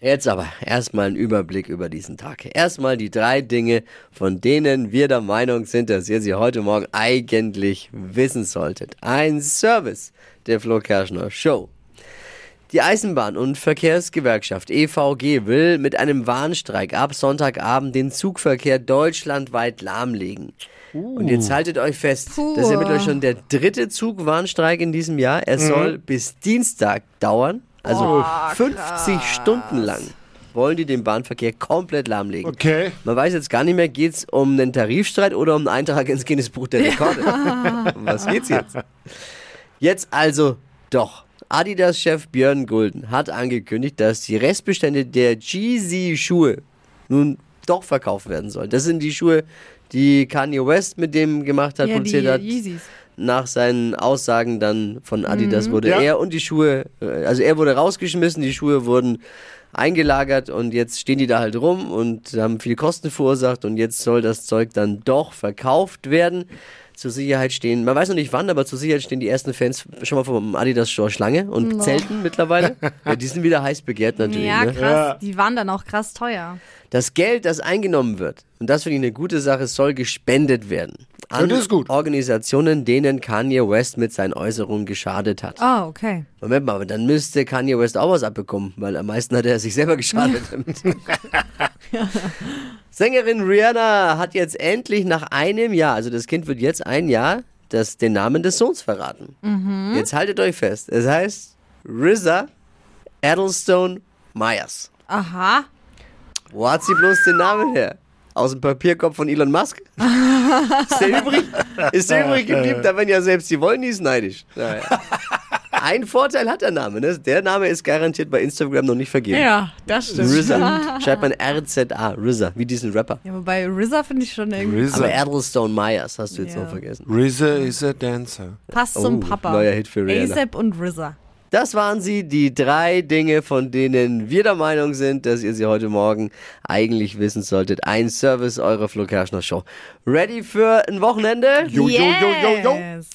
jetzt aber erstmal ein Überblick über diesen Tag. Erstmal die drei Dinge, von denen wir der Meinung sind, dass ihr sie heute Morgen eigentlich wissen solltet. Ein Service der Flo Kerschner Show. Die Eisenbahn- und Verkehrsgewerkschaft EVG will mit einem Warnstreik ab Sonntagabend den Zugverkehr deutschlandweit lahmlegen. Und jetzt haltet euch fest, das ist ja mittlerweile schon der dritte Zugwarnstreik in diesem Jahr. Er soll bis Dienstag dauern, also 50 Stunden lang wollen die den Bahnverkehr komplett lahmlegen. Okay. Man weiß jetzt gar nicht mehr, geht es um einen Tarifstreit oder um einen Eintrag ins Guinness-Buch der Rekorde. um was geht's jetzt? Jetzt also doch. Adidas-Chef Björn Gulden hat angekündigt, dass die Restbestände der Jeezy-Schuhe nun doch verkauft werden sollen. Das sind die Schuhe, die Kanye West mit dem gemacht hat, Ja, produziert die hat. Yeezys. Nach seinen Aussagen dann von Adidas wurde Ja. er und die Schuhe, äh, also er wurde rausgeschmissen, die Schuhe wurden eingelagert und jetzt stehen die da halt rum und haben viel Kosten verursacht und jetzt soll das Zeug dann doch verkauft werden. Zur Sicherheit stehen, man weiß noch nicht wann, aber zur Sicherheit stehen die ersten Fans schon mal vom Adidas Store Schlange und zelten mittlerweile. Ja, die sind wieder heiß begehrt natürlich. Ja, ne? krass. Ja. Die waren dann auch krass teuer. Das Geld, das eingenommen wird, und das finde ich eine gute Sache, soll gespendet werden. An. Organisationen, denen Kanye West mit seinen Äußerungen geschadet hat. Ah, okay. Moment mal, aber dann müsste Kanye West auch was abbekommen, weil am meisten hat er sich selber geschadet damit. Sängerin Rihanna hat jetzt endlich nach einem Jahr, also das Kind wird jetzt ein Jahr, das, den Namen des Sohns verraten. Jetzt haltet euch fest, es heißt RZA Addlestone Myers. Aha. Wo hat sie bloß den Namen her? Aus dem Papierkorb von Elon Musk? Ist der übrig? Ist der übrig geblieben? Da werden ja selbst die Wollnies neidisch. Naja. Ein Vorteil hat der Name, ne? Der Name ist garantiert bei Instagram noch nicht vergeben. Ja, das stimmt. RZA. Schreibt man R-Z-A, RZA, wie diesen Rapper. Ja, wobei RZA finde ich schon irgendwie RZA. Aber Addlestone Myers hast du jetzt Ja. noch vergessen. RZA is a dancer. passt zum Oh, Papa. neuer Hit für Rihanna. ASAP und RZA. Das waren sie, die drei Dinge, von denen wir der Meinung sind, dass ihr sie heute Morgen eigentlich wissen solltet. Ein Service eurer Flo Kerschner Show. Ready für ein Wochenende? Jo, jo, jo, jo, jo. Yes.